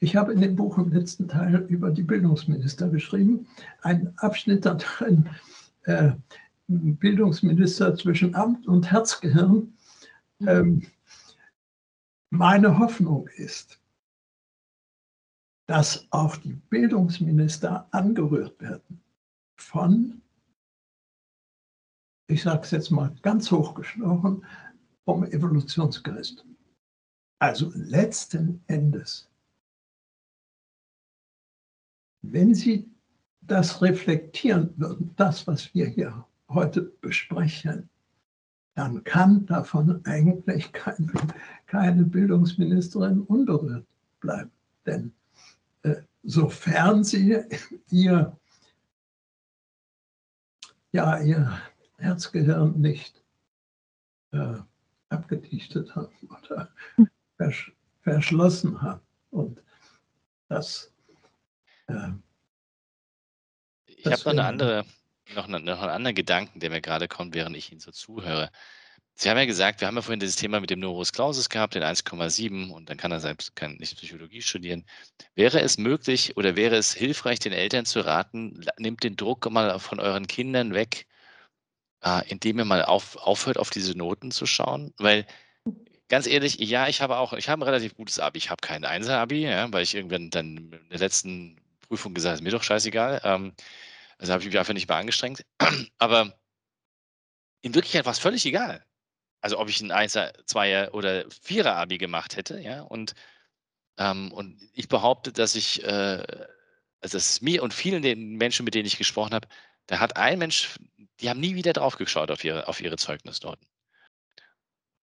Ich habe in dem Buch im letzten Teil über die Bildungsminister geschrieben. Ein Abschnitt da drin, äh, Bildungsminister zwischen Amt und Herzgehirn. Ähm, meine Hoffnung ist, dass auch die Bildungsminister angerührt werden von ich sage es jetzt mal ganz hochgeschlossen, vom Evolutionsgeist. Also letzten Endes, wenn Sie das reflektieren würden, das, was wir hier heute besprechen, dann kann davon eigentlich keine, keine Bildungsministerin unberührt bleiben. Denn äh, sofern sie ihr, ja, ihr Herzgehirn nicht äh, abgedichtet haben oder versch verschlossen haben. Und das. Äh, ich habe noch eine andere, noch, eine, noch einen anderen Gedanken, der mir gerade kommt, während ich Ihnen so zuhöre. Sie haben ja gesagt, wir haben ja vorhin dieses Thema mit dem Numerus Clausus gehabt, den 1,7 und dann kann er selbst kann nicht Psychologie studieren. Wäre es möglich oder wäre es hilfreich, den Eltern zu raten, nehmt den Druck mal von euren Kindern weg, äh, indem ihr mal auf, aufhört, auf diese Noten zu schauen. Weil, ganz ehrlich, ja, ich habe auch, ich habe ein relativ gutes Abi. Ich habe kein Einser-Abi, ja, weil ich irgendwann dann in der letzten Prüfung gesagt ist mir doch scheißegal. Ähm, also habe ich mich einfach nicht mehr angestrengt. Aber in Wirklichkeit war es völlig egal. Also ob ich ein Einser, Zweier oder Vierer Abi gemacht hätte, ja. Und, ähm, und ich behaupte, dass ich, äh, also dass mir und vielen den Menschen, mit denen ich gesprochen habe, da hat ein Mensch die haben nie wieder drauf geschaut auf ihre, auf ihre Zeugnisnoten.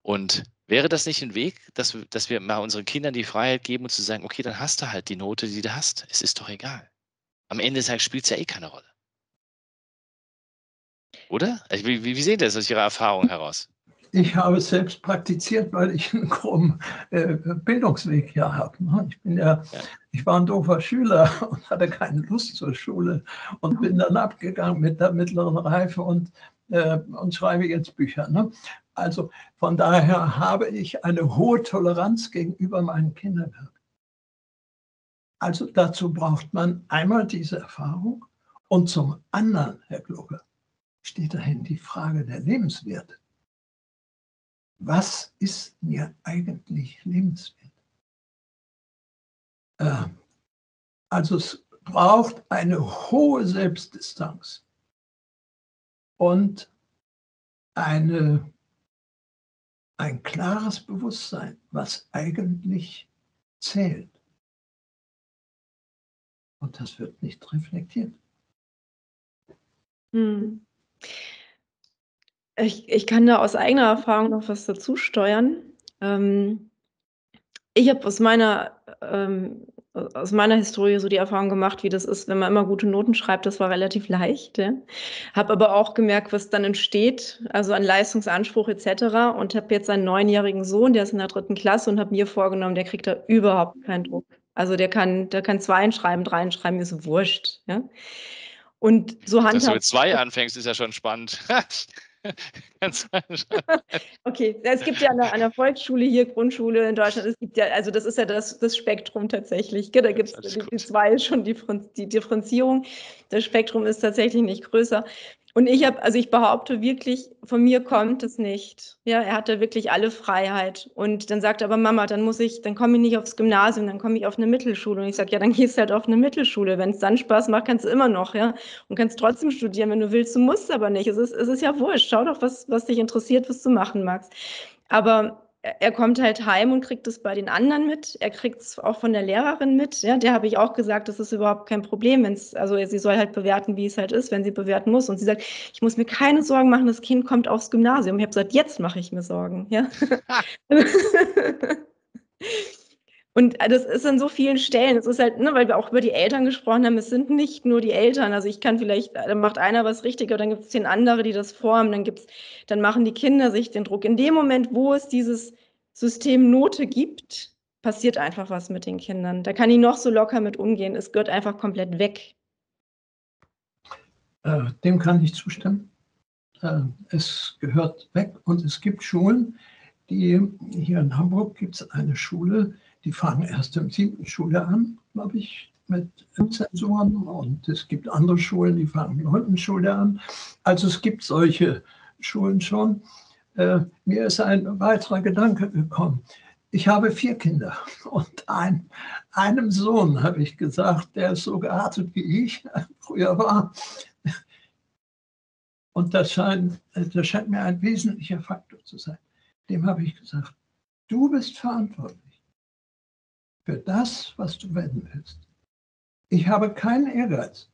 Und wäre das nicht ein Weg, dass, dass wir mal unseren Kindern die Freiheit geben und zu sagen, okay, dann hast du halt die Note, die du hast. Es ist doch egal. Am Ende des Tages spielt es ja eh keine Rolle. Oder? Also, wie, wie, sehen das aus Ihrer Erfahrung heraus? Ich habe es selbst praktiziert, weil ich einen krummen äh, Bildungsweg hier habe. Ne? Ich bin ja, ja, ich war ein doofer Schüler und hatte keine Lust zur Schule und bin dann abgegangen mit der mittleren Reife und, äh, und schreibe jetzt Bücher. Ne? Also von daher habe ich eine hohe Toleranz gegenüber meinen Kinderwerken. Also dazu braucht man einmal diese Erfahrung und zum anderen, Herr Gloger, steht dahin die Frage der Lebenswerte was ist mir eigentlich lebenswert? Äh, also es braucht eine hohe Selbstdistanz und eine, ein klares Bewusstsein, was eigentlich zählt. Und das wird nicht reflektiert. Hm. Ich, ich kann da aus eigener Erfahrung noch was dazu steuern. Ähm, ich habe aus meiner, ähm, aus meiner Historie so die Erfahrung gemacht, wie das ist, wenn man immer gute Noten schreibt. Das war relativ leicht. Ja. Habe aber auch gemerkt, was dann entsteht, also an Leistungsanspruch etc. Und habe jetzt einen neunjährigen Sohn, der ist in der dritten Klasse und habe mir vorgenommen, der kriegt da überhaupt keinen Druck. Also der kann, der kann zwei schreiben, drei schreiben, ist wurscht. Ja. Und so handhabt. Dass du mit zwei anfängst, ist ja schon spannend. okay, es gibt ja an der, an der, Volksschule hier, Grundschule in Deutschland, es gibt ja, also das ist ja das, das Spektrum tatsächlich. Da gibt es die, die zwei schon die, die Differenzierung. Das Spektrum ist tatsächlich nicht größer. Und ich habe, also ich behaupte wirklich, von mir kommt es nicht. Ja, er hatte wirklich alle Freiheit. Und dann sagt er aber Mama, dann muss ich, dann komme ich nicht aufs Gymnasium, dann komme ich auf eine Mittelschule. Und ich sage, ja, dann gehst du halt auf eine Mittelschule. Wenn es dann Spaß macht, kannst du immer noch, ja. Und kannst trotzdem studieren, wenn du willst. Du musst aber nicht. Es ist, es ist ja wurscht. Schau doch, was, was dich interessiert, was du machen magst. Aber er kommt halt heim und kriegt es bei den anderen mit. Er kriegt es auch von der Lehrerin mit. Ja, der habe ich auch gesagt, das ist überhaupt kein Problem. Wenn's, also sie soll halt bewerten, wie es halt ist, wenn sie bewerten muss. Und sie sagt, ich muss mir keine Sorgen machen, das Kind kommt aufs Gymnasium. Ich habe gesagt, jetzt mache ich mir Sorgen. Ja. Und das ist an so vielen Stellen. Es ist halt, ne, weil wir auch über die Eltern gesprochen haben, es sind nicht nur die Eltern. Also ich kann vielleicht, dann macht einer was richtig, aber dann gibt es zehn andere, die das formen. Dann gibt's, dann machen die Kinder sich den Druck. In dem Moment, wo es dieses System Note gibt, passiert einfach was mit den Kindern. Da kann ich noch so locker mit umgehen. Es gehört einfach komplett weg. Äh, dem kann ich zustimmen. Äh, es gehört weg und es gibt Schulen, die hier in Hamburg gibt es eine Schule, die fangen erst im siebten Schule an, glaube ich, mit Zensuren. Und es gibt andere Schulen, die fangen der neunten Schule an. Also es gibt solche Schulen schon. Äh, mir ist ein weiterer Gedanke gekommen. Ich habe vier Kinder und ein, einem Sohn habe ich gesagt, der ist so geartet wie ich früher war. Und das scheint, das scheint mir ein wesentlicher Faktor zu sein. Dem habe ich gesagt, du bist verantwortlich für das, was du werden willst. Ich habe keinen Ehrgeiz.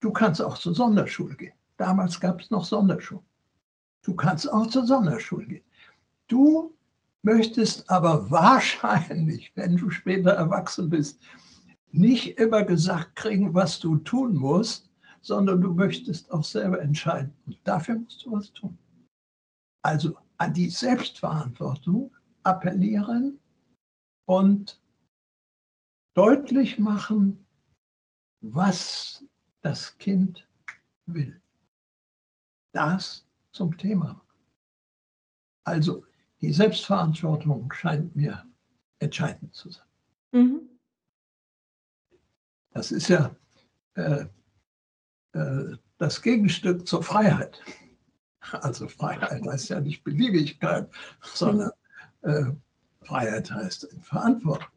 Du kannst auch zur Sonderschule gehen. Damals gab es noch Sonderschulen. Du kannst auch zur Sonderschule gehen. Du möchtest aber wahrscheinlich, wenn du später erwachsen bist, nicht immer gesagt kriegen, was du tun musst, sondern du möchtest auch selber entscheiden. Und dafür musst du was tun. Also an die Selbstverantwortung appellieren und deutlich machen, was das Kind will. Das zum Thema. Also die Selbstverantwortung scheint mir entscheidend zu sein. Mhm. Das ist ja äh, äh, das Gegenstück zur Freiheit. Also Freiheit heißt ja nicht Beliebigkeit, sondern äh, Freiheit heißt Verantwortung.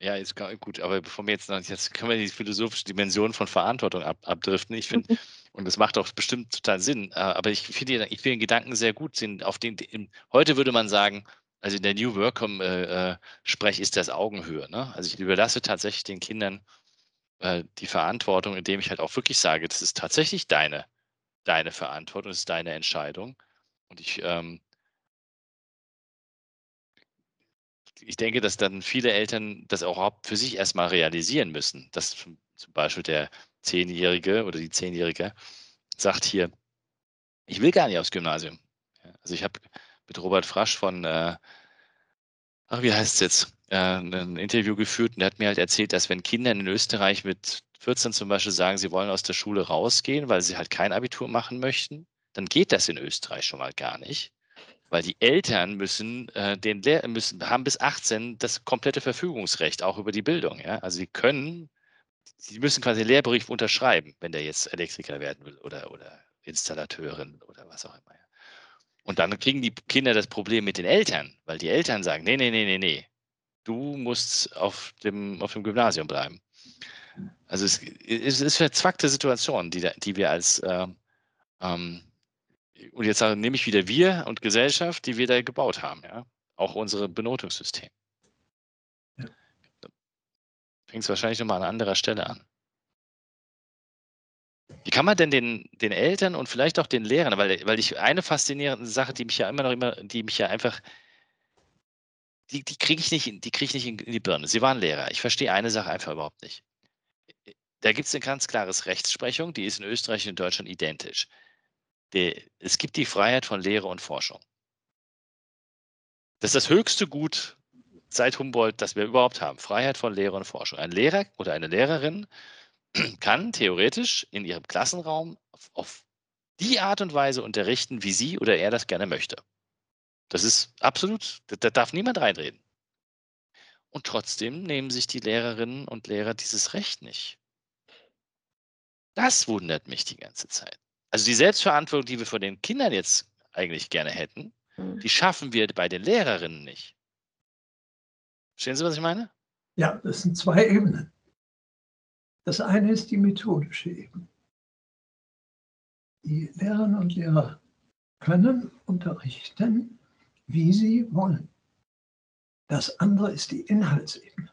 Ja, ist gut, aber bevor wir jetzt noch, jetzt können wir die philosophische Dimension von Verantwortung ab, abdriften. Ich finde, und das macht auch bestimmt total Sinn, äh, aber ich finde ich find den Gedanken sehr gut, auf den, in, heute würde man sagen, also in der New Work äh, äh, Sprech ist das Augenhöhe. Ne? Also ich überlasse tatsächlich den Kindern äh, die Verantwortung, indem ich halt auch wirklich sage, das ist tatsächlich deine, deine Verantwortung, das ist deine Entscheidung. Und ich, ähm, ich denke, dass dann viele Eltern das auch für sich erstmal realisieren müssen, dass zum Beispiel der Zehnjährige oder die Zehnjährige sagt hier, ich will gar nicht aufs Gymnasium. Also ich habe mit Robert Frasch von, äh, ach, wie heißt es jetzt, äh, ein Interview geführt und der hat mir halt erzählt, dass wenn Kinder in Österreich mit 14 zum Beispiel sagen, sie wollen aus der Schule rausgehen, weil sie halt kein Abitur machen möchten, dann geht das in Österreich schon mal gar nicht. Weil die Eltern müssen, äh, den Lehr müssen, haben bis 18 das komplette Verfügungsrecht auch über die Bildung. Ja? Also sie können, sie müssen quasi den Lehrbrief unterschreiben, wenn der jetzt Elektriker werden will oder, oder Installateurin oder was auch immer. Und dann kriegen die Kinder das Problem mit den Eltern, weil die Eltern sagen, nee, nee, nee, nee, nee, du musst auf dem, auf dem Gymnasium bleiben. Also es, es ist verzwackte Situation, die, die wir als äh, ähm, und jetzt nehme ich wieder wir und Gesellschaft, die wir da gebaut haben, ja. Auch unsere Benotungssystem. Ja. Fängt es wahrscheinlich nochmal an anderer Stelle an. Wie kann man denn den, den Eltern und vielleicht auch den Lehrern, weil, weil ich eine faszinierende Sache, die mich ja immer noch immer, die mich ja einfach, die, die kriege ich nicht, die kriege ich nicht in, in die Birne. Sie waren Lehrer. Ich verstehe eine Sache einfach überhaupt nicht. Da gibt es eine ganz klare Rechtsprechung, die ist in Österreich und in Deutschland identisch der, es gibt die Freiheit von Lehre und Forschung. Das ist das höchste Gut seit Humboldt, das wir überhaupt haben. Freiheit von Lehre und Forschung. Ein Lehrer oder eine Lehrerin kann theoretisch in ihrem Klassenraum auf, auf die Art und Weise unterrichten, wie sie oder er das gerne möchte. Das ist absolut, da darf niemand reinreden. Und trotzdem nehmen sich die Lehrerinnen und Lehrer dieses Recht nicht. Das wundert mich die ganze Zeit. Also die Selbstverantwortung, die wir von den Kindern jetzt eigentlich gerne hätten, Mhm. die schaffen wir bei den Lehrerinnen nicht. Verstehen Sie, was ich meine? Ja, das sind zwei Ebenen. Das eine ist die methodische Ebene. Die Lehrerinnen und Lehrer können unterrichten, wie sie wollen. Das andere ist die Inhaltsebene.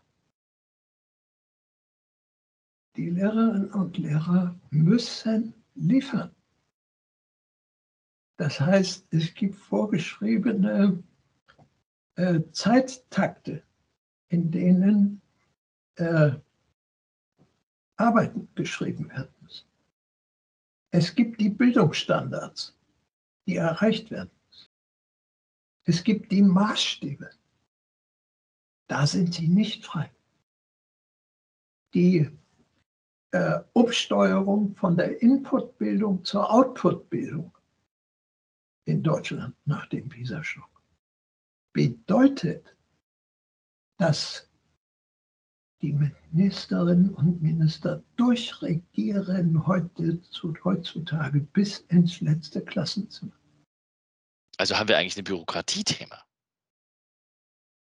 Die Lehrerinnen und Lehrer müssen liefern. Das heißt, es gibt vorgeschriebene äh, Zeittakte, in denen äh, Arbeiten geschrieben werden müssen. Es gibt die Bildungsstandards, die erreicht werden müssen. Es gibt die Maßstäbe. Da sind sie nicht frei. Die äh, Umsteuerung von der Inputbildung zur Outputbildung in Deutschland nach dem PISA-Schock bedeutet, dass die Ministerinnen und Minister durchregieren heute, heutzutage bis ins letzte Klassenzimmer. Also haben wir eigentlich ein Bürokratiethema.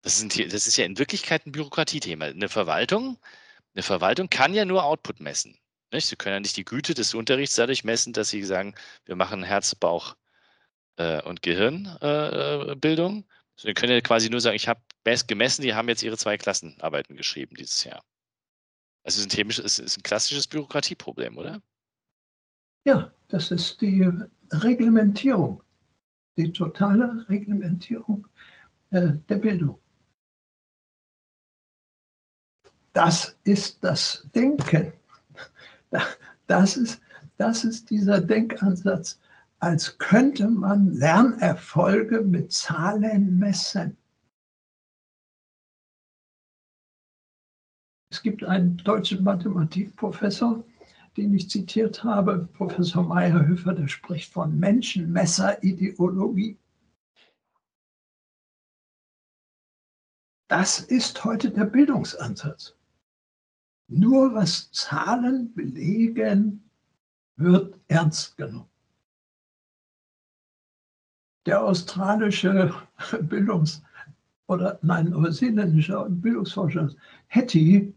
Das The- das ist ja in Wirklichkeit ein Bürokratiethema. Eine Verwaltung, eine Verwaltung kann ja nur Output messen. Nicht? Sie können ja nicht die Güte des Unterrichts dadurch messen, dass sie sagen, wir machen Herz, Bauch äh, und Gehirnbildung. Äh, Bildung. Sie können ja quasi nur sagen, ich habe gemessen, die haben jetzt ihre zwei Klassenarbeiten geschrieben dieses Jahr. Also es ist ist ein klassisches Bürokratieproblem, oder? Ja, das ist die Reglementierung, die totale Reglementierung äh, der Bildung. Das ist das Denken. Das ist, das ist dieser Denkansatz, als könnte man Lernerfolge mit Zahlen messen. Es gibt einen deutschen Mathematikprofessor, den ich zitiert habe, Professor Meyerhöfer, der spricht von Menschenmesserideologie. Das ist heute der Bildungsansatz. Nur was Zahlen belegen, wird ernst genommen. Der australische Bildungs- oder nein, neuseeländische Bildungsforscher Hetty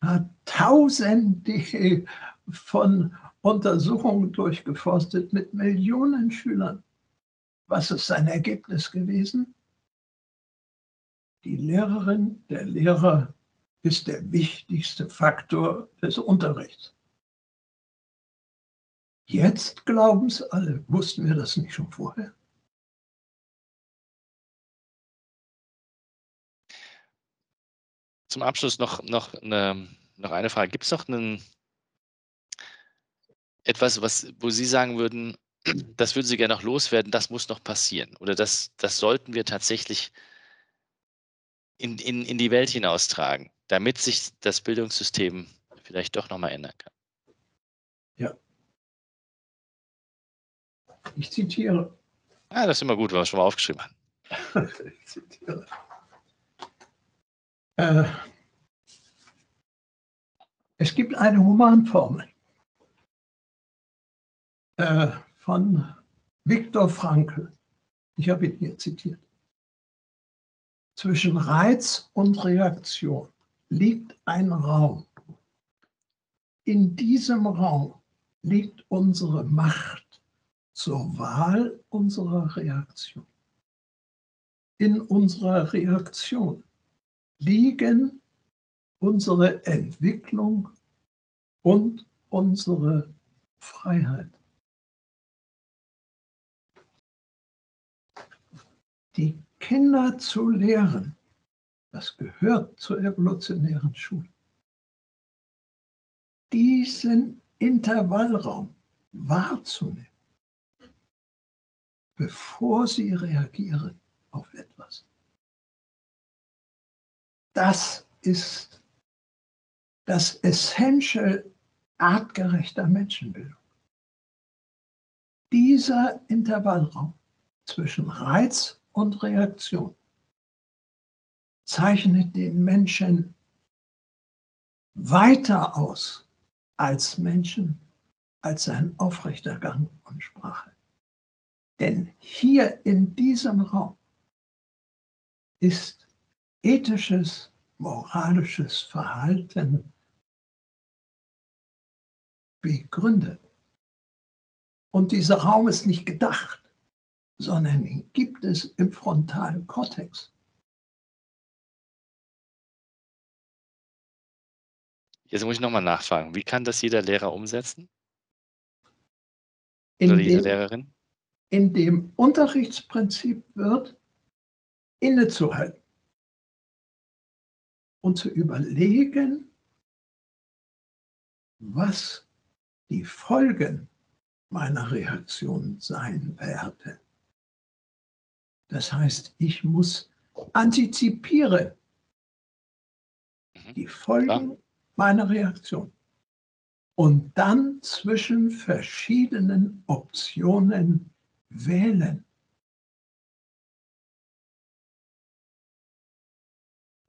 hat tausende von Untersuchungen durchgeforstet mit Millionen Schülern. Was ist sein Ergebnis gewesen? Die Lehrerin, der Lehrer ist der wichtigste Faktor des Unterrichts. Jetzt glauben es alle. Wussten wir das nicht schon vorher? Zum Abschluss noch, noch, eine, noch eine Frage. Gibt es noch einen, etwas, was, wo Sie sagen würden, das würden Sie gerne noch loswerden, das muss noch passieren? Oder das, das sollten wir tatsächlich in, in, in die Welt hinaustragen, damit sich das Bildungssystem vielleicht doch nochmal ändern kann? Ja. Ich zitiere. Ah, das ist immer gut, wenn wir es schon mal aufgeschrieben haben. ich zitiere. Äh, es gibt eine Humanformel äh, von Viktor Frankl. Ich habe ihn hier zitiert. Zwischen Reiz und Reaktion liegt ein Raum. In diesem Raum liegt unsere Macht zur Wahl unserer Reaktion. In unserer Reaktion liegen unsere Entwicklung und unsere Freiheit. Die Kinder zu lehren, das gehört zur evolutionären Schule. Diesen Intervallraum wahrzunehmen, bevor sie reagieren auf etwas. Das ist das Essential artgerechter Menschenbildung. Dieser Intervallraum zwischen Reiz und Reaktion zeichnet den Menschen weiter aus als Menschen als ein aufrechter Gang und Sprache. Denn hier in diesem Raum ist ethisches, moralisches Verhalten begründet. Und dieser Raum ist nicht gedacht, sondern ihn gibt es im frontalen Kortex. Jetzt muss ich nochmal nachfragen. Wie kann das jeder Lehrer umsetzen? In Oder jede dem, Lehrerin? in dem Unterrichtsprinzip wird, innezuhalten und zu überlegen, was die Folgen meiner Reaktion sein werden. Das heißt, ich muss antizipieren Mhm. die Folgen meiner Reaktion und dann zwischen verschiedenen Optionen wählen.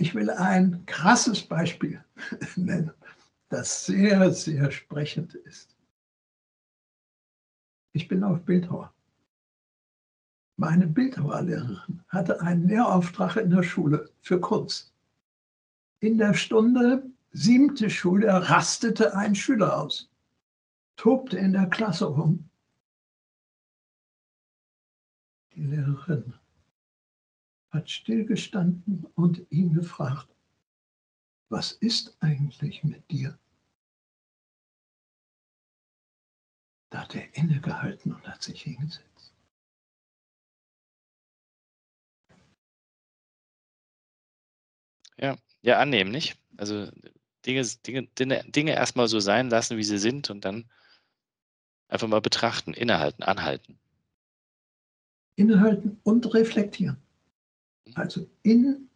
Ich will ein krasses Beispiel nennen, das sehr, sehr sprechend ist. Ich bin auf Bildhauer. Meine Bildhauerlehrerin hatte einen Lehrauftrag in der Schule für Kunst. In der Stunde siebte Schule rastete ein Schüler aus, tobte in der Klasse rum. Die Lehrerin hat stillgestanden und ihn gefragt, was ist eigentlich mit dir? Da hat er innegehalten und hat sich hingesetzt. Ja, ja, annehmen, nicht? Also Dinge, Dinge, Dinge, Dinge erstmal so sein lassen, wie sie sind und dann einfach mal betrachten, innehalten, anhalten. Innehalten und reflektieren. Also in,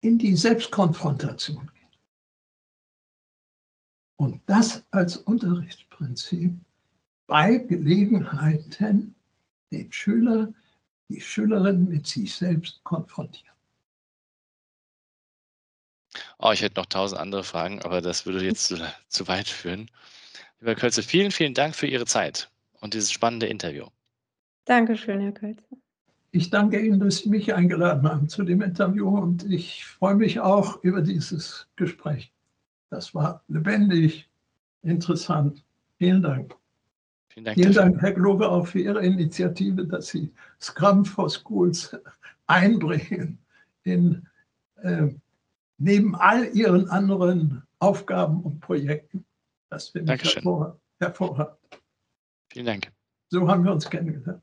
in die Selbstkonfrontation gehen. Und das als Unterrichtsprinzip bei Gelegenheiten den Schüler, die Schülerin mit sich selbst konfrontieren. Oh, ich hätte noch tausend andere Fragen, aber das würde jetzt zu, zu weit führen. Lieber Kölze, vielen, vielen Dank für Ihre Zeit und dieses spannende Interview. Dankeschön, Herr Kölzer. Ich danke Ihnen, dass Sie mich eingeladen haben zu dem Interview und ich freue mich auch über dieses Gespräch. Das war lebendig, interessant. Vielen Dank. Vielen Dank. Vielen. Dank, Herr Gloge, auch für Ihre Initiative, dass Sie Scrum for Schools einbringen in, äh, neben all Ihren anderen Aufgaben und Projekten. Das finde ich Dankeschön. hervor, hervorragend. Vielen Dank. So haben wir uns kennengelernt.